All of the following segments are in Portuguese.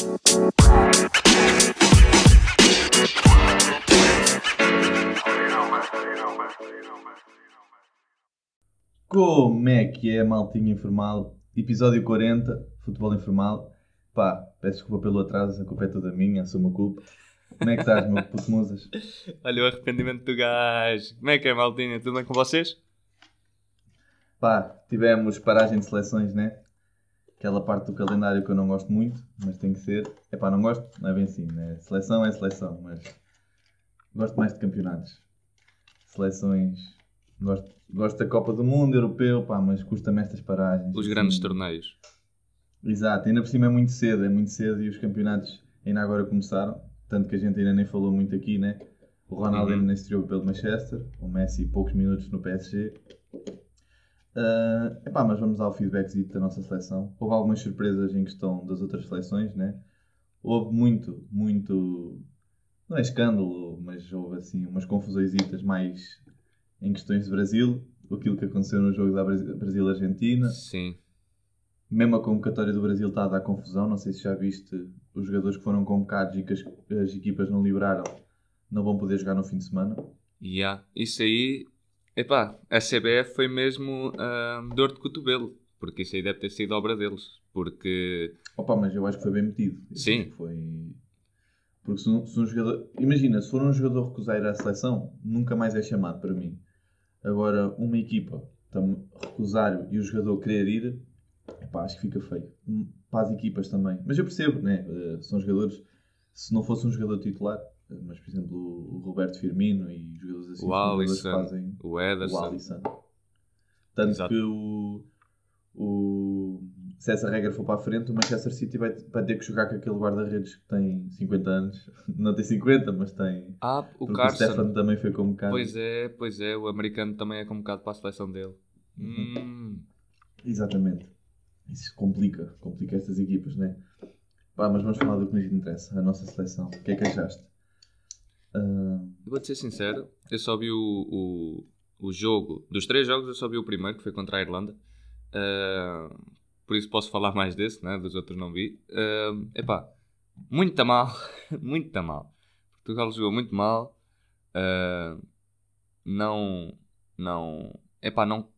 Como é que é, maltinha informal? Episódio 40, futebol informal. Pá, peço desculpa pelo atraso, a culpa é toda minha, sou uma culpa. Como é que estás, meu puto musas? Olha o arrependimento do gajo. Como é que é, maltinha? Tudo bem com vocês? Pá, tivemos paragem de seleções, né? Aquela parte do calendário que eu não gosto muito, mas tem que ser. É pá, não gosto, não é bem assim, né? Seleção é seleção, mas gosto mais de campeonatos. Seleções. Gosto, gosto da Copa do Mundo, europeu, pá, mas custa-me estas paragens. Os assim. grandes torneios. Exato, ainda por cima é muito cedo, é muito cedo e os campeonatos ainda agora começaram, tanto que a gente ainda nem falou muito aqui, né? O Ronaldo Uhum. ainda nem estreou pelo Manchester, o Messi poucos minutos no PSG. Ah, epá, mas vamos ao feedback da nossa seleção. Houve algumas surpresas em questão das outras seleções, né? Houve muito, muito, não é escândalo, mas houve assim umas confusões mais em questões de Brasil, aquilo que aconteceu no jogo da Bras- Brasil-Argentina. Sim. Mesmo a convocatória do Brasil está a dar confusão. Não sei se já viste os jogadores que foram convocados e que as, as equipas não liberaram não vão poder jogar no fim de semana. Há. Isso aí. Epá, a CBF foi mesmo ah, dor de cotovelo. Porque isso aí deve ter sido obra deles. Porque. Opa, mas eu acho que foi bem metido. Eu Sim. Foi... Porque se um, se um jogador... Imagina, se for um jogador recusar ir à seleção, nunca mais é chamado para mim. Agora, uma equipa tam- recusar e o jogador querer ir, epá, acho que fica feio. Hum, Para as equipas também. Mas eu percebo, né? Eh, São jogadores... Se não fosse um jogador titular, mas por exemplo o Roberto Firmino e jogadores assim, O Alisson, fazem o o Ederson. Alisson. Tanto Exato. que o, o, se essa regra for para a frente, o Manchester City vai, vai ter que jogar com aquele guarda-redes que tem 50 anos. Não tem 50, mas tem. Ah, o porque o Carson. Stefan também foi convocado. Pois é, pois é. O americano também é convocado para a seleção dele. Hum. Exatamente. Isso complica, complica estas equipas, né? Pá, mas vamos falar do que nos interessa, a nossa seleção. O que é que achaste? Ah, Vou-te ser sincero, eu só vi o, o, o jogo, dos três jogos eu só vi o primeiro, que foi contra a Irlanda. Ah, por isso posso falar mais desse, né? dos outros não vi. Ah, epá, muito mal, muito mal. Portugal jogou muito mal. Ah, não, não, epá, não.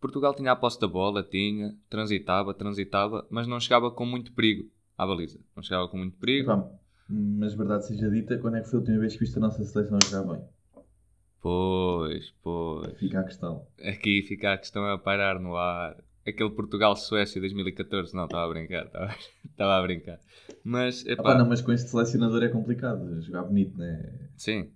Portugal tinha a posse da bola, tinha, transitava, transitava, mas não chegava com muito perigo à baliza. Não chegava com muito perigo. epá, mas verdade seja dita, quando é que foi a última vez que viste a nossa seleção jogar bem? Pois, pois. Fica a questão. Aqui fica a questão a pairar no ar. Aquele Portugal-Suécia 2014. Não, estava a brincar. Estava a brincar. Mas, Ah, epá, pá, não, mas com este selecionador é complicado jogar bonito, né? sim.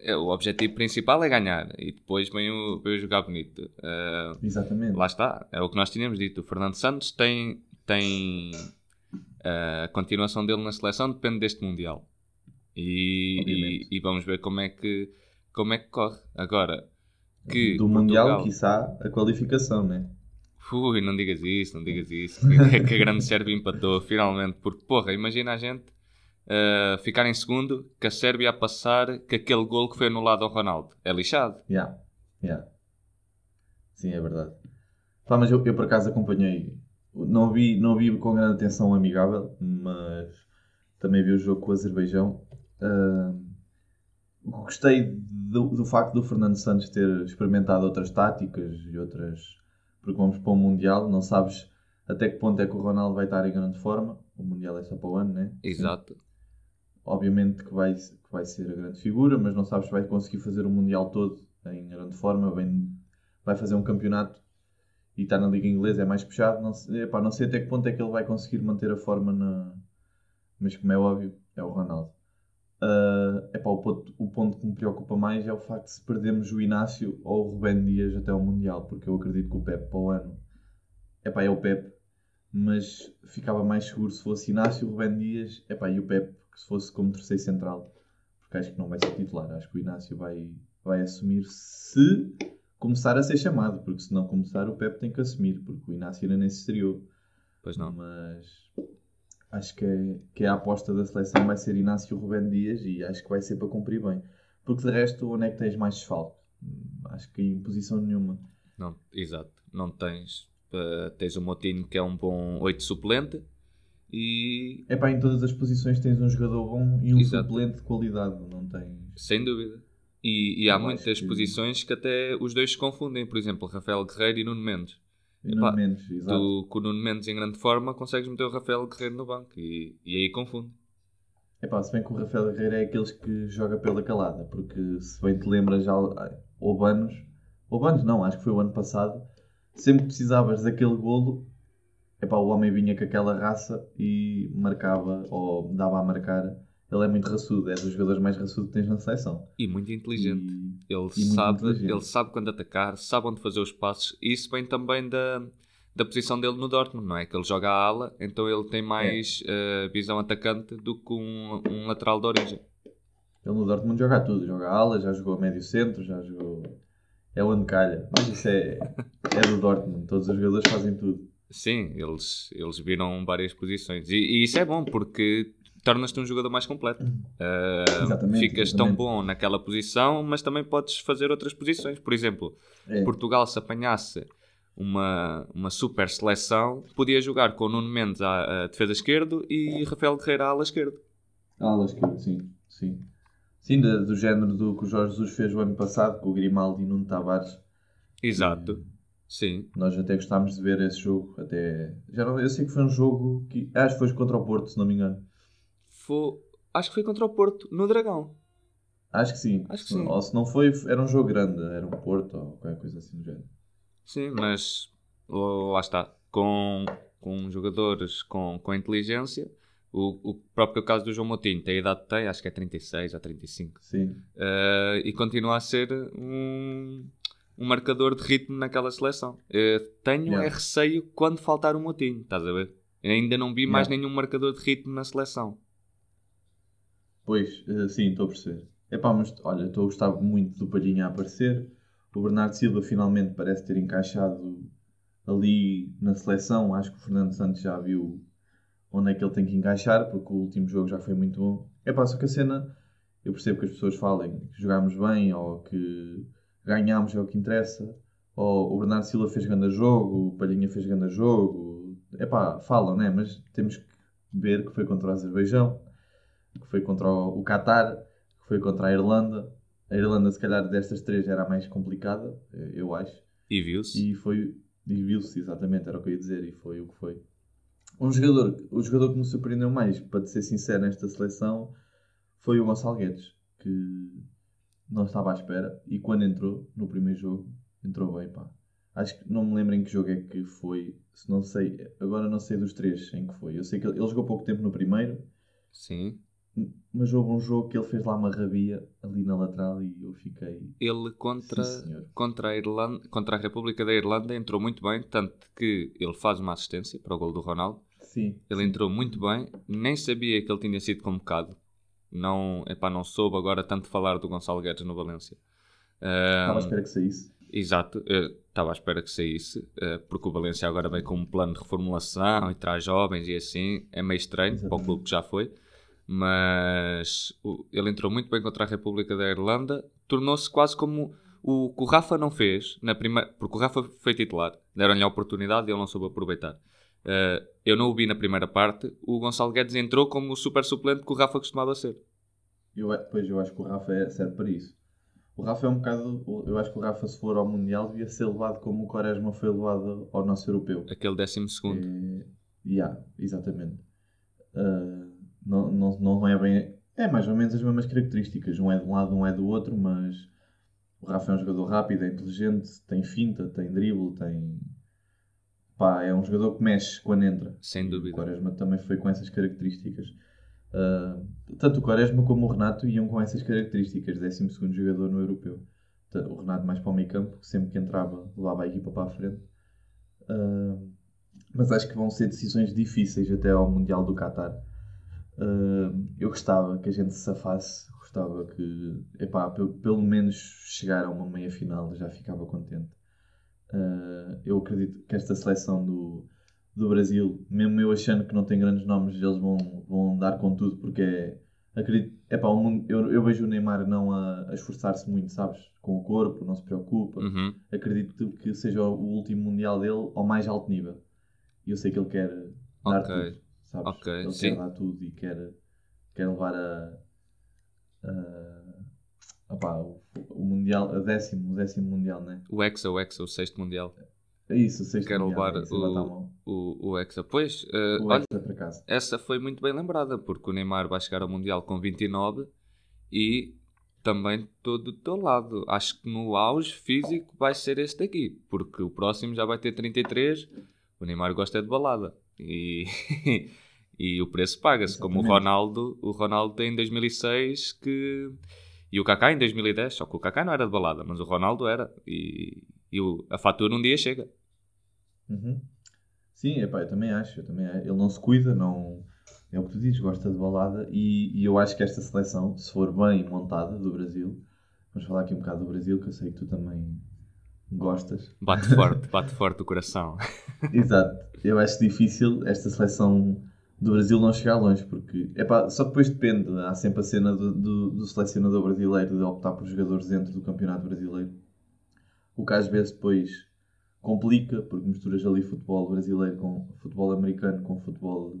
É, O objetivo principal é ganhar. E depois vem o, vem o jogar bonito. Ah, Exatamente. lá está. É o que nós tínhamos dito. O Fernando Santos tem... tem ah, a continuação dele na seleção depende deste Mundial. E, e, e vamos ver como é que, como é que corre. Agora... Que Do Mundial, Portugal- quiçá, a qualificação, né? Ui, não digas isso, não digas isso. Que, que a grande Sérvia empatou, finalmente. Porque, porra, imagina a gente uh, ficar em segundo, que a Sérvia a passar, que aquele gol que foi anulado ao Ronaldo. É lixado. Yeah. Yeah. Sim, é verdade. Pá, mas eu, eu por acaso acompanhei. Não vi, não vi com grande atenção o amigável, mas também vi o jogo com o Azerbaijão. Ah, gostei do, do facto do Fernando Santos ter experimentado outras táticas e outras. Porque vamos para o Mundial, não sabes até que ponto é que o Ronaldo vai estar em grande forma. O Mundial é só para o ano, né? Exato. obviamente que vai, que vai ser a grande figura, mas não sabes se vai conseguir fazer o Mundial todo em grande forma. Vem, vai fazer um campeonato e está na Liga Inglesa, é mais puxado. Não sei, epá, não sei até que ponto é que ele vai conseguir manter a forma na. Mas como é óbvio, é o Ronaldo. Ah, epá, o, ponto, o ponto que me preocupa mais é o facto de se perdermos o Inácio ou o Rubén Dias até o Mundial, porque eu acredito que o Pepe para o ano epá, é o Pepe, mas ficava mais seguro se fosse Inácio, Rubén Dias epá, e o Pepe, que se fosse como terceiro central, porque acho que não vai ser titular. Acho que o Inácio vai, vai assumir se começar a ser chamado, porque se não começar, o Pepe tem que assumir, porque o Inácio ainda nem se estreou. Pois não. Mas acho que, é, que é a aposta da seleção vai ser Inácio Rubén Dias e acho que vai ser para cumprir bem. Porque de resto, onde é que tens mais desfalque? Acho que em posição nenhuma. Não, exato. Não tens. eh, tens o Moutinho que é um bom 8 suplente. E É pá, em todas as posições tens um jogador bom e um Exato. suplente de qualidade, não tens. sem dúvida. E, e há muitas que- posições que até os dois se confundem. Por exemplo, Rafael Guerreiro e Nuno Mendes. E Epá, não menos, exato. Tu, com o Nuno Mendes em grande forma, consegues meter o Rafael Guerreiro no banco e, e aí confunde. Epá, se bem que o Rafael Guerreiro é aqueles que joga pela calada, porque se bem te lembras já houve anos, houve anos não, acho que foi o ano passado, sempre que precisavas daquele golo, epá, o homem vinha com aquela raça e marcava, ou dava a marcar. Ele é muito raçudo, é dos jogadores mais raçudos que tens na seleção. E muito inteligente. E- Ele, E muito sabe, inteligente. ele sabe quando atacar, sabe onde fazer os passos. E isso vem também da, da posição dele no Dortmund, não é? Que ele joga a ala, então ele tem mais eh, visão atacante do que um, um lateral de origem. Ele no Dortmund joga tudo, joga ala, já jogou a médio centro, já jogou. É onde calha. Mas isso é, é do Dortmund, todos os jogadores fazem tudo. Sim, eles, eles viram várias posições. E, e isso é bom porque tornas-te um jogador mais completo. Eh, Exatamente, ficas tão exatamente. bom naquela posição, mas também podes fazer outras posições. Por exemplo, É. Portugal se apanhasse uma, uma super seleção, podia jogar com o Nuno Mendes à, à defesa esquerdo e Rafael Guerreiro à ala esquerdo. Alas que sim, sim. Sim, da- do, género do que o Jorge Jesus fez o ano passado com o Grimaldi e Nuno Tavares. Exato. Sim. Nós até gostámos de ver esse jogo. Até... Já não, eu sei que foi um jogo que. Acho que foi contra o Porto, se não me engano. Foi, acho que foi contra o Porto, no Dragão. Acho que sim. Acho que sim. Ou se não foi, era um jogo grande. Era um Porto ou qualquer coisa assim do género. Sim, mas lá está. Com, com jogadores com, com inteligência. O, o próprio caso do João Moutinho tem a idade que tem, acho que é 36 ou 35. Sim. Eh, e continua a ser um, um marcador de ritmo naquela seleção. Eh, tenho Yeah. é receio quando faltar o Moutinho, estás a ver? Ainda não vi mais Yeah. nenhum marcador de ritmo na seleção. Pois, eh, sim, estou a perceber. Epá, mas olha, estou a gostar muito do Palhinha a aparecer. O Bernardo Silva finalmente parece ter encaixado ali na seleção. Acho que o Fernando Santos já viu onde é que ele tem que encaixar, porque o último jogo já foi muito bom. Epá, só que a cena, eu percebo que as pessoas falem que jogámos bem ou que ganhámos é o que interessa. Ou o Bernardo Silva fez grande jogo, o Palhinha fez grande jogo. Epá, falam, né? Mas temos que ver que foi contra o Azerbaijão que foi contra o Qatar, que foi contra a Irlanda. A Irlanda, se calhar, destas três era a mais complicada, eh, eu acho. E viu-se. E foi. E viu-se, exatamente, era o que eu ia dizer, e foi o que foi. Um jogador, o jogador que me surpreendeu mais, para ser sincero, nesta seleção foi o Gonçalo Guedes, que não estava à espera, e quando entrou no primeiro jogo, entrou bem, pá. Acho que não me lembro em que jogo é que foi, se não sei, agora não sei dos três em que foi. Eu sei que ele, ele jogou pouco tempo no primeiro, Sim. Mas houve um jogo que ele fez lá uma rabia ali na lateral e eu fiquei. Ele contra, Sim, contra, a Irlanda, contra a República da Irlanda entrou muito bem, tanto que ele faz uma assistência para o gol do Ronaldo. Sim. Ele entrou muito bem, nem sabia que ele tinha sido convocado. Não, epá, não soube agora tanto falar do Gonçalo Guedes no Valência. Estava à Ahm, espera que saísse. Exato, eu estava à espera que saísse, eh, porque o Valência agora vem com um plano de reformulação e traz jovens e assim, é meio estranho para o Exatamente. clube que já foi, mas ele entrou muito bem contra a República da Irlanda, tornou-se quase como o que o Rafa não fez, na primeira, porque o Rafa foi titular, deram-lhe a oportunidade e ele não soube aproveitar. Eh, eu não o vi na primeira parte, o Gonçalo Guedes entrou como o super suplente que o Rafa costumava ser. Eu, pois eu acho que o Rafa é, serve para isso. O Rafa é um bocado. Eu acho que o Rafa, se for ao Mundial, devia ser levado como o Quaresma foi levado ao nosso europeu. Aquele décimo segundo. É, yeah, exatamente. Ah, não, não, não é bem. É mais ou menos as mesmas características. Um é de um lado, um é do outro, mas o Rafa é um jogador rápido, é inteligente, tem finta, tem drible, tem. Pá, é um jogador que mexe quando entra. Sem O dúvida. Quaresma também foi com essas características. Ah, tanto o Quaresma como o Renato iam com essas características, 12 jogador no europeu. O Renato mais para o meio campo, que sempre que entrava levava a equipa para a frente. Ah, mas acho que vão ser decisões difíceis até ao Mundial do Qatar. Ah, eu gostava que a gente se safasse, gostava que, epá, pe- pelo menos chegar a uma meia final, já ficava contente. Ah, eu acredito que esta seleção do, do Brasil, mesmo eu achando que não tem grandes nomes, eles vão, vão dar com tudo, porque é, acredito, epá, o mundo, eu, eu vejo o Neymar não a, a esforçar-se muito, sabes? Com o corpo, não se preocupa. Uhum. Acredito que seja o último Mundial dele ao mais alto nível. E eu sei que ele quer dar Ok. tudo, sabes? Ok, Ele sim. quer dar tudo e quer, quer levar a, a, opá, o, o Mundial, a décimo, o décimo Mundial, né? O Hexa, o Hexa, o sexto Mundial. É isso, o sexto Quer Mundial. levar é isso, levar a mão. O, o Hexa. Pois, eh, O olha, essa foi muito bem lembrada, porque o Neymar vai chegar ao Mundial com 29 e também estou do teu lado. Acho que no auge físico vai ser este daqui, porque o próximo já vai ter 33. O Neymar gosta de balada e, e o preço paga-se, como o. Ronaldo. O Ronaldo tem em 2006 que. E o Kaká em 2010, só que o Kaká não era de balada, mas o Ronaldo era. E, e o- a fatura um dia chega. Uhum. Sim, epá, eu também acho, eu também. Ele não se cuida, não. É o que tu dizes, gosta de balada e, e eu acho que esta seleção, se for bem montada do Brasil, vamos falar aqui um bocado do Brasil, que eu sei que tu também gostas. Bate forte, bate forte o coração. Exato. Eu acho difícil esta seleção do Brasil não chegar longe, porque epá, só depois depende. Há sempre a cena do, do, do selecionador brasileiro de optar por jogadores dentro do campeonato brasileiro. O que às vezes depois complica, porque misturas ali futebol brasileiro com futebol americano com futebol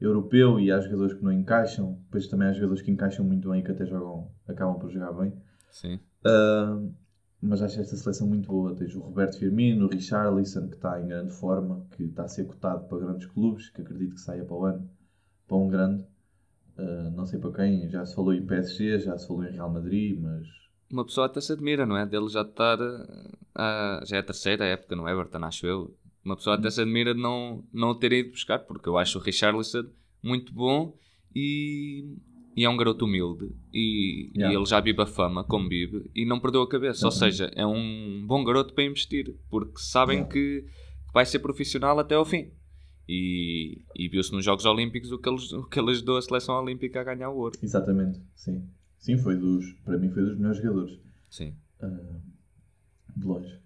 europeu e há jogadores que não encaixam. Depois também há jogadores que encaixam muito bem e que até jogam, acabam por jogar bem. Sim. Uh, mas acho esta seleção muito boa. Tens o Roberto Firmino, o Richarlison, que está em grande forma, que está a ser cotado para grandes clubes, que acredito que saia para o ano, para um grande. Uh, não sei para quem, já se falou em PSG, já se falou em Real Madrid, mas Uma pessoa até se admira, não é? Dele já estar. ah, já é a terceira época no Everton, acho eu. Uma pessoa até se admira de não, não o ter ido buscar, porque eu acho o Richarlison muito bom e, e é um garoto humilde. E, e Yeah. ele já vive a fama, como vive, e não perdeu a cabeça. Ou Exatamente. seja, é um bom garoto para investir, porque sabem Yeah. que vai ser profissional até ao fim. E, e viu-se nos Jogos Olímpicos o que, ele, o que ele ajudou a seleção olímpica a ganhar o ouro. exatamente, sim. Sim, foi dos, para mim foi dos melhores jogadores. Sim. uh, de longe.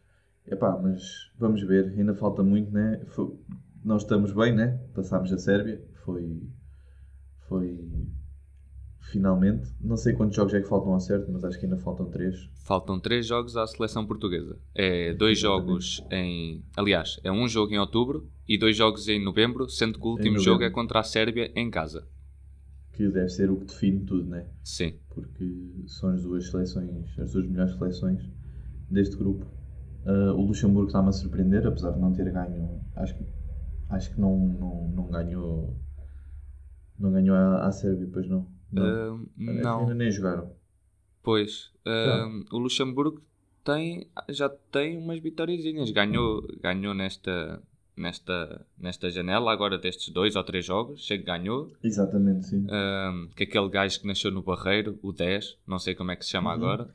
Epá, mas vamos ver, ainda falta muito, né? Foi- nós estamos bem, né? Passámos a Sérvia, foi. Foi. Finalmente. Não sei quantos jogos é que faltam ao certo, mas acho que ainda faltam três. Faltam três jogos à seleção portuguesa. É dois Exatamente. jogos em. Aliás, é um jogo em outubro e dois jogos em novembro, sendo que o último jogo é contra a Sérvia em casa. Que deve ser o que define tudo, né? Sim. Porque são as duas seleções, as duas melhores seleções deste grupo. Uh, o Luxemburgo está-me a surpreender, apesar de não ter ganho. Acho que, acho que não, não, não ganhou. Não ganhou a, a Sérvia, pois não. Não. Ainda não. nem jogaram. Pois. ahm, o Luxemburgo tem, já tem umas vitóriazinhas. Ganhou, ganhou nesta, nesta, nesta janela, agora destes dois ou três jogos. Chega que ganhou. Exatamente, sim. Ahm, que aquele gajo que nasceu no Barreiro, o 10, não sei como é que se chama Uhum. agora,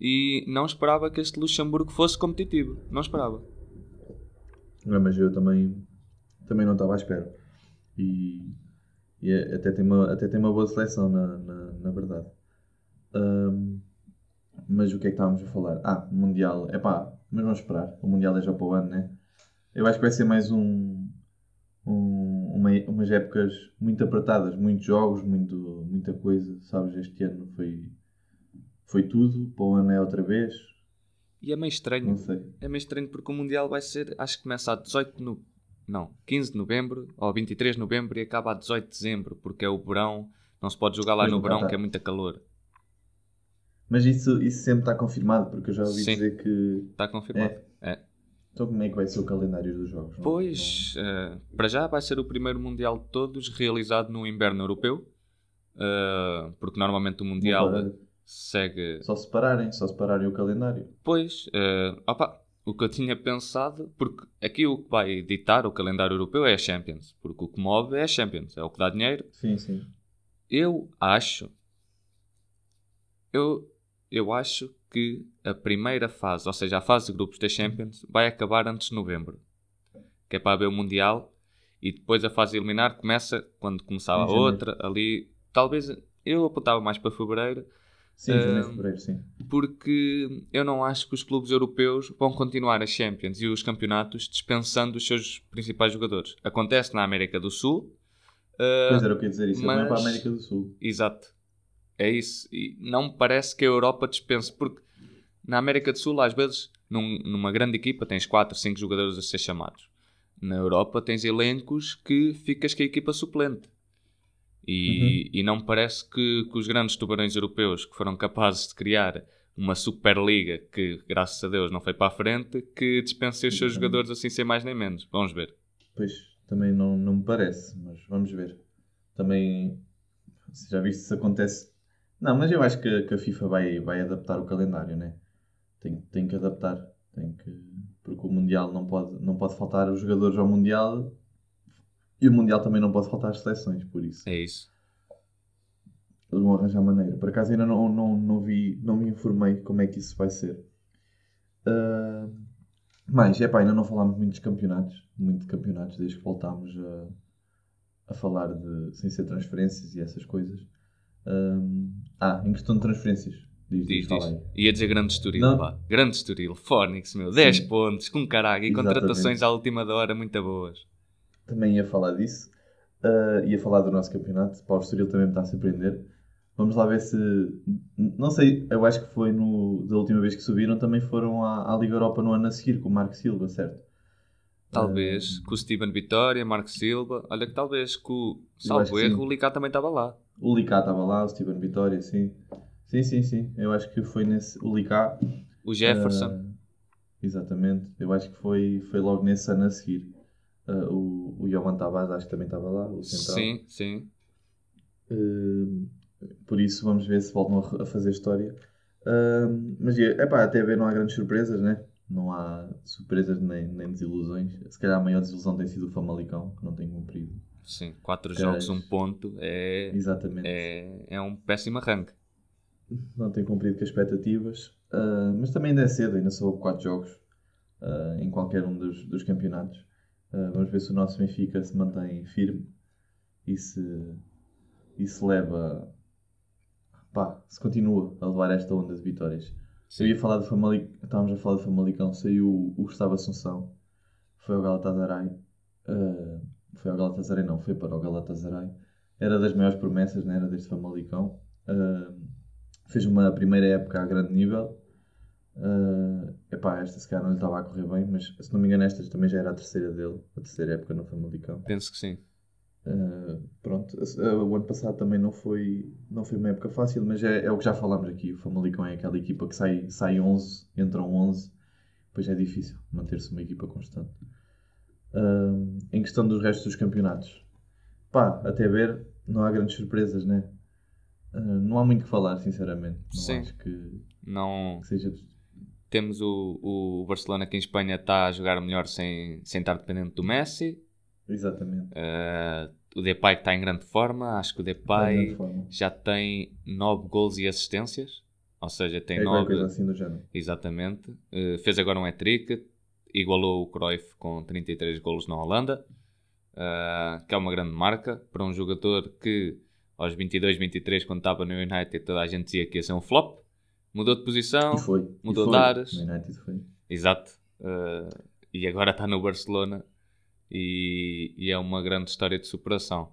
e não esperava que este Luxemburgo fosse competitivo. Não esperava. Não, mas eu também, também não estava à espera. E, e é- até, tem uma, até tem uma boa seleção, na, na, na verdade. Ahm, mas o que é que estávamos a falar? Ah, Mundial. É pá, mas vamos esperar. O Mundial é já para o ano, né? Eu acho que vai ser mais um, um, uma, umas épocas muito apertadas, muitos jogos, muito, muita coisa. Sabes, este ano foi, foi tudo. Para o ano é outra vez. E é meio estranho. É meio estranho porque o Mundial vai ser, acho que começa a 18 no, não, 15 de novembro ou 23 de novembro e acaba a 18 de dezembro, porque é o verão, não se pode jogar lá no verão tá. que é muito calor. Mas isso, isso sempre está confirmado, porque eu já ouvi Sim. dizer que Está confirmado. É. Então como é que vai ser o calendário dos jogos? Pois, eh, para já vai ser o primeiro Mundial de todos realizado no inverno europeu, eh, porque normalmente o Mundial segue Só se pararem, só se pararem o calendário. Pois, eh, opa, o que eu tinha pensado, porque aqui o que vai ditar o calendário europeu é a Champions, porque o que move é a Champions, é o que dá dinheiro. Sim, sim. Eu acho, eu, eu acho que a primeira fase, ou seja, a fase de grupos da Champions, vai acabar antes de novembro, que é para haver o Mundial, e depois a fase eliminar começa quando começava a outra, ali, talvez, eu apontava mais para fevereiro, Sim, janeiro, Ahm, fevereiro, sim. porque eu não acho que os clubes europeus vão continuar as Champions e os campeonatos dispensando os seus principais jogadores. Acontece na América do Sul. ah, Pois era o que ia dizer, isso é mas- para a América do Sul. Exato. É isso. E não me parece que a Europa dispense, porque na América do Sul, às vezes, num- numa grande equipa, tens 4, 5 jogadores a ser chamados. na Europa tens elencos que ficas com a equipa suplente. E, uhum. e não me parece que, que, os grandes tubarões europeus que foram capazes de criar uma Superliga que, graças a Deus, não foi para a frente, que dispensem os seus uhum. jogadores assim sem mais nem menos. Vamos ver. Pois, também não, não me parece, mas vamos ver. Também, já viste se acontece. Não, mas eu acho que, que a FIFA vai, vai adaptar o calendário, né? Tem, tem que adaptar. Tem que, porque o Mundial não pode, não pode faltar os jogadores ao Mundial e o Mundial também não pode faltar as seleções, por isso. É isso. Eles vão arranjar maneira. Por acaso ainda não, não, não, vi, não me informei como é que isso vai ser. Uh, mas, é pá, ainda não falámos muito dos campeonatos. Muito de campeonatos, desde que voltámos a, a falar de sem ser transferências e essas coisas. Uh, ah, em questão de transferências. Diz, diz, diz. Ia dizer grande Estoril, não? pá. Grande Estoril. Fónix, meu. 10 pontos, com caralho. E Exatamente. contratações à última hora muito boas também ia falar disso. Uh, ia falar do nosso campeonato. Para o Estoril também me está a surpreender. Vamos lá ver se. Não sei, eu acho que foi no, da última vez que subiram, também foram à, à Liga Europa no ano a seguir com o Marco Silva, certo? Talvez, uh, com o Steven Vitória, Marco Silva. Olha que talvez com o Salvo Erro, o Licá também estava lá. O Licá estava lá, o Steven Vitória, sim. Sim, sim, sim. Eu acho que foi nesse. O Licá. O Jefferson. Uh, exatamente. Eu acho que foi, foi logo nesse ano a seguir. Uh, o, o Johan Tavares acho que também estava lá, o central. Sim, sim. Uh, por isso vamos ver se voltam a, a fazer história. Uh, mas é pá, até ver não há grandes surpresas, né? Não há surpresas nem, nem desilusões. Se calhar a maior desilusão tem sido o Famalicão, que não tem cumprido. Sim, 4 jogos, um ponto é, Exatamente. é, é um péssimo arranque. Não tem cumprido com as expectativas, uh, mas também ainda é cedo, ainda só houve 4 jogos em qualquer um dos, dos campeonatos. Uh, vamos ver se o nosso Benfica se mantém firme e se, e se leva. Pá, se continua a levar esta onda de vitórias. Sim. Eu ia falar de Famalicão, estávamos a falar de Famalicão, saiu o, o Gustavo Assunção, foi ao Galatasaray. Uh, foi ao Galatasaray, não, foi para o Galatasaray. Era das maiores promessas, né? era deste Famalicão. Uh, fez uma primeira época a grande nível Uh, epá, esta se calhar não lhe estava a correr bem, mas se não me engano, esta também já era a terceira dele, a terceira época no Famalicão. Penso que sim. Uh, pronto, uh, o ano passado também não foi, não foi uma época fácil, mas é, é o que já falámos aqui. O Famalicão é aquela equipa que sai, sai 11, entram 11, depois é difícil manter-se uma equipa constante. Uh, em questão dos restos dos campeonatos, pá, até ver, não há grandes surpresas, né? não há muito que falar, sinceramente. Não Sim. acho que, não... que seja temos o, o Barcelona que em Espanha está a jogar melhor sem, sem estar dependente do Messi. Exatamente. Uh, o Depay que está em grande forma. Acho que o Depay já tem 9 gols e assistências. Ou seja, tem 9. É coisa assim do género. Exatamente. Uh, fez agora um hat-trick. Igualou o Cruyff com 33 golos na Holanda. Uh, que é uma grande marca para um jogador que aos 22, 23, quando estava no United, toda a gente dizia que ia ser um flop mudou de posição, e foi. mudou e foi. de ares. United foi. Exato. Uh, e agora está no Barcelona e, e, é uma grande história de superação.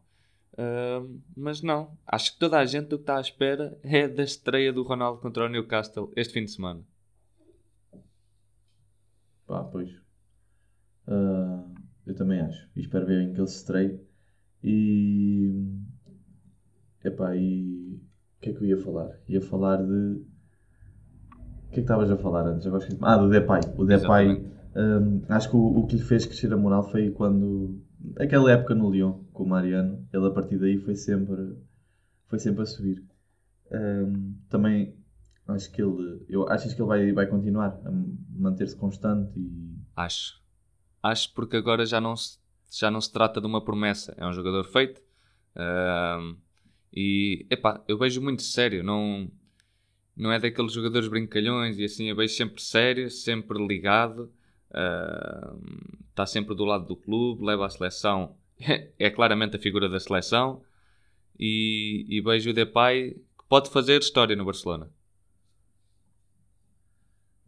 Uh, mas não, acho que toda a gente o que está à espera é da estreia do Ronaldo contra o Newcastle este fim de semana. Pá, pois. Uh, eu também acho. E espero ver em que ele se estreie. E. Epá, e. O que é que eu ia falar? Ia falar de que é que estavas a falar antes? Agora Ah, do Depay. O Depay, um, acho que o, o, que lhe fez crescer a moral foi quando. Aquela época no Lyon, com o Mariano, ele a partir daí foi sempre, foi sempre a subir. Um, também acho que ele. Eu, achas que ele vai, vai continuar a manter-se constante? E... Acho. Acho porque agora já não, se, já não se trata de uma promessa. É um jogador feito. Um, e, epá, eu vejo muito sério. Não não é daqueles jogadores brincalhões e assim, eu vejo sempre sério, sempre ligado, está uh, sempre do lado do clube, leva a seleção, é claramente a figura da seleção e, e vejo o Depay que pode fazer história no Barcelona.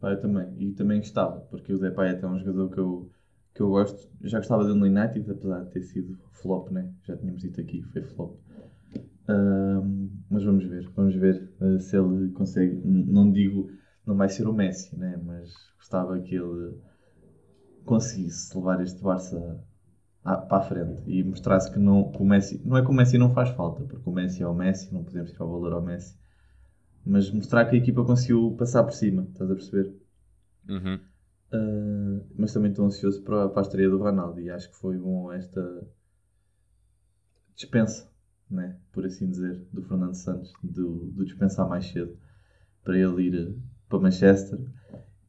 Eu também, e também gostava, porque o Depay é até um jogador que eu, que eu gosto, já gostava dele no United, apesar de ter sido flop, né? já tínhamos dito aqui, foi flop. Uh, mas vamos ver, vamos ver uh, se ele consegue. Não digo, não vai ser o Messi, né? mas gostava que ele conseguisse levar este Barça para a frente e mostrar-se que, não, que o Messi. Não é que o Messi não faz falta, porque o Messi é o Messi, não podemos tirar o valor ao Messi. Mas mostrar que a equipa conseguiu passar por cima, estás a perceber? Uhum. Uh, mas também estou ansioso para, para a estreia do Ronaldo e acho que foi bom esta dispensa, né? por assim dizer, do Fernando Santos, do, do dispensar mais cedo para ele ir para Manchester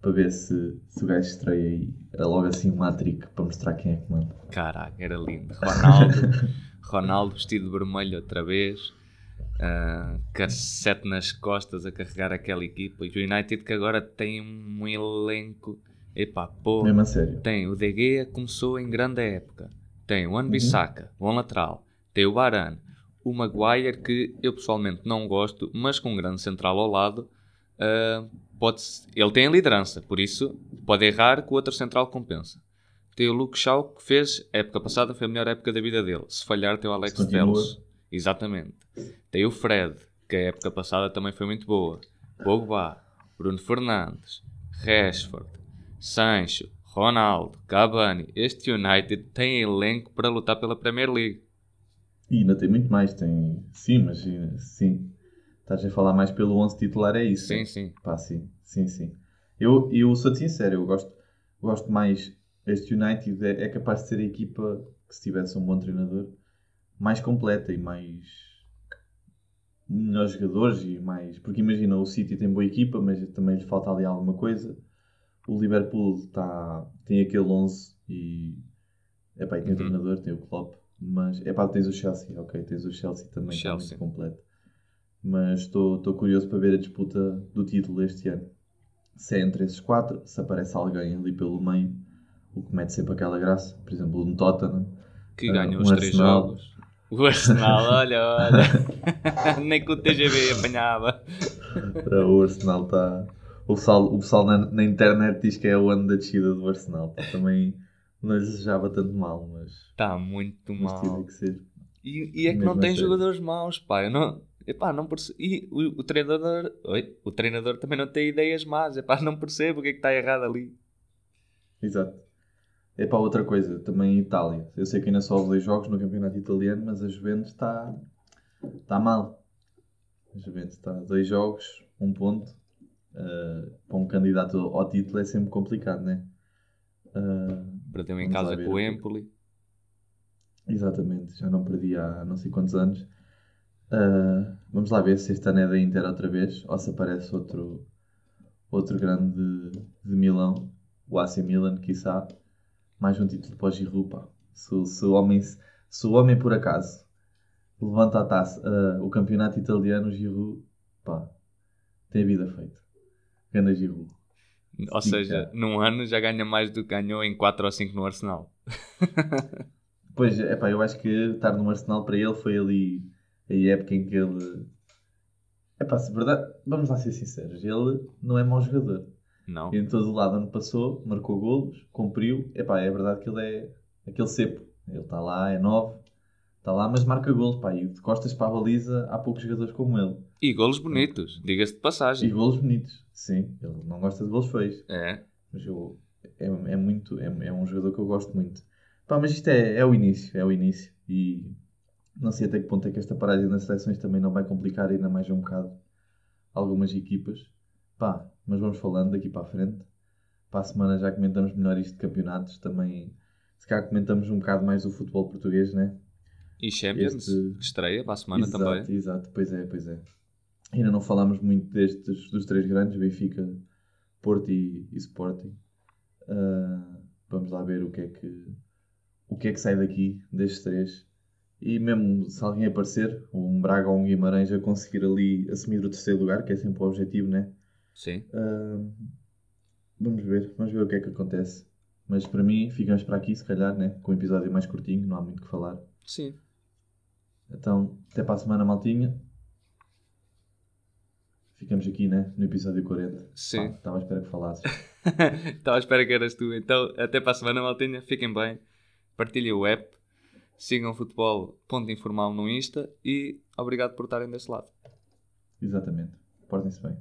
para ver se, se o gajo estreia aí. Era logo assim um hat-trick para mostrar quem é que manda. Caraca, era lindo. Ronaldo, Ronaldo vestido de vermelho outra vez, uh, cassete nas costas a carregar aquela equipa. E o United que agora tem um elenco. Epá, pô, Mesmo a sério. tem o De Gea, começou em grande época. Tem o Wan-Bissaka, bom lateral. Tem o Varane. O Maguire, que eu pessoalmente não gosto, mas com um grande central ao lado, uh, pode ele tem a liderança, por isso pode errar que o outro central compensa. Tem o Luke Shaw, que fez, época passada, foi a melhor época da vida dele. Se falhar, tem o Alex Telles. Exatamente. Tem o Fred, que a época passada também foi muito boa. Pogba, Bruno Fernandes, Rashford, Sancho, Ronaldo, Cavani. Este United tem elenco para lutar pela Premier League. E ainda tem muito mais. Tem... Sim, mas sim. Estás a falar mais pelo 11 titular, é isso? Sim, sim. Pá, sim, sim, sim. Eu, eu sou-te sincero, eu gosto, gosto mais. Este United é, é capaz de ser a equipa que, se tivesse um bom treinador, mais completa e mais. melhores jogadores e mais. Porque imagina, o City tem boa equipa, mas também lhe falta ali alguma coisa. O Liverpool tá, tem aquele 11 e. É pá, tem o treinador, tem o Klopp, mas. É pá, tens o Chelsea, ok, tens o Chelsea também, Chelsea. Tá completo mas estou curioso para ver a disputa do título este ano. Se é entre esses quatro, se aparece alguém ali pelo meio, o que mete sempre aquela graça, por exemplo, no Tottenham. Que ganhou uh, um os três jogos. O Arsenal, olha, olha. Nem que o TGV apanhava. o Arsenal está. O pessoal, o pessoal na, na, internet diz que é o ano da descida do Arsenal. Também não desejava tanto mal, mas. Está muito mas mal. Que ser. E, e é que não tem jogadores maus, pá. Eu não, Epá, não percebo. E o, o, treinador. Oi? O treinador também não tem ideias más. Epá, não percebo o que é que está errado ali. Exato. Epá, outra coisa, também em Itália. Eu sei que ainda só houve dois jogos no campeonato italiano, mas a Juventus está. está mal. A Juventus está dois jogos, um ponto. Uh, para um candidato ao título é sempre complicado, né? Uh, Perdeu em casa com o Empoli. Exatamente, já não perdi há não sei quantos anos. Uh, vamos lá ver se este ano é da Inter outra vez ou se aparece outro, outro grande de, de Milão, o AC Milan, quiçá. Mais um título para o Giroud, pá. Se, se, o homem, se o homem por acaso levanta a taça, uh, o campeonato italiano, o Giroud, pá, tem a vida feita. Ganda Giroud. Ou Sim, seja, cara. num ano já ganha mais do que ganhou em 4 ou 5 no Arsenal. pois, é pá, eu acho que estar no Arsenal para ele foi ali a época em que ele. É pá, se verdade, vamos lá ser sinceros, ele não é mau jogador. Não. E em todo o lado ano passou, marcou golos, cumpriu. É pá, é verdade que ele é aquele cepo. Ele está lá, é novo, está lá, mas marca golos, pá. E de costas para a baliza há poucos jogadores como ele. E golos bonitos, diga-se de passagem. E golos bonitos, sim. Ele não gosta de golos feios. É. Mas eu, é, é muito, é, é um jogador que eu gosto muito. Pá, mas isto é, é o início, é o início. E não sei até que ponto é que esta paragem das seleções também não vai complicar ainda mais um bocado algumas equipas. Pá, mas vamos falando daqui para a frente. Para a semana já comentamos melhor isto de campeonatos. Também, se calhar, comentamos um bocado mais o futebol português, né? E Champions, este... estreia para a semana exato, também. Exato, pois é, pois é. Ainda não falámos muito destes, dos três grandes, Benfica, Porto e, e Sporting. Uh, vamos lá ver o que é que o que é que sai daqui destes três e mesmo se alguém aparecer, um Braga ou um Guimarães a conseguir ali assumir o terceiro lugar, que é sempre o objetivo, né? Sim. Uh, vamos ver, vamos ver o que é que acontece. Mas para mim, ficamos para aqui, se calhar, né? Com um episódio mais curtinho, não há muito o que falar. Sim. Então, até para a semana, maltinha. Ficamos aqui, né? No episódio 40. Sim. Estava à espera que falasses. Estava à espera que eras tu. Então, até para a semana, maltinha. Fiquem bem. Partilhem o app Sigam Futebol Ponto Informal no Insta e obrigado por estarem desse lado. Exatamente. Portem-se bem.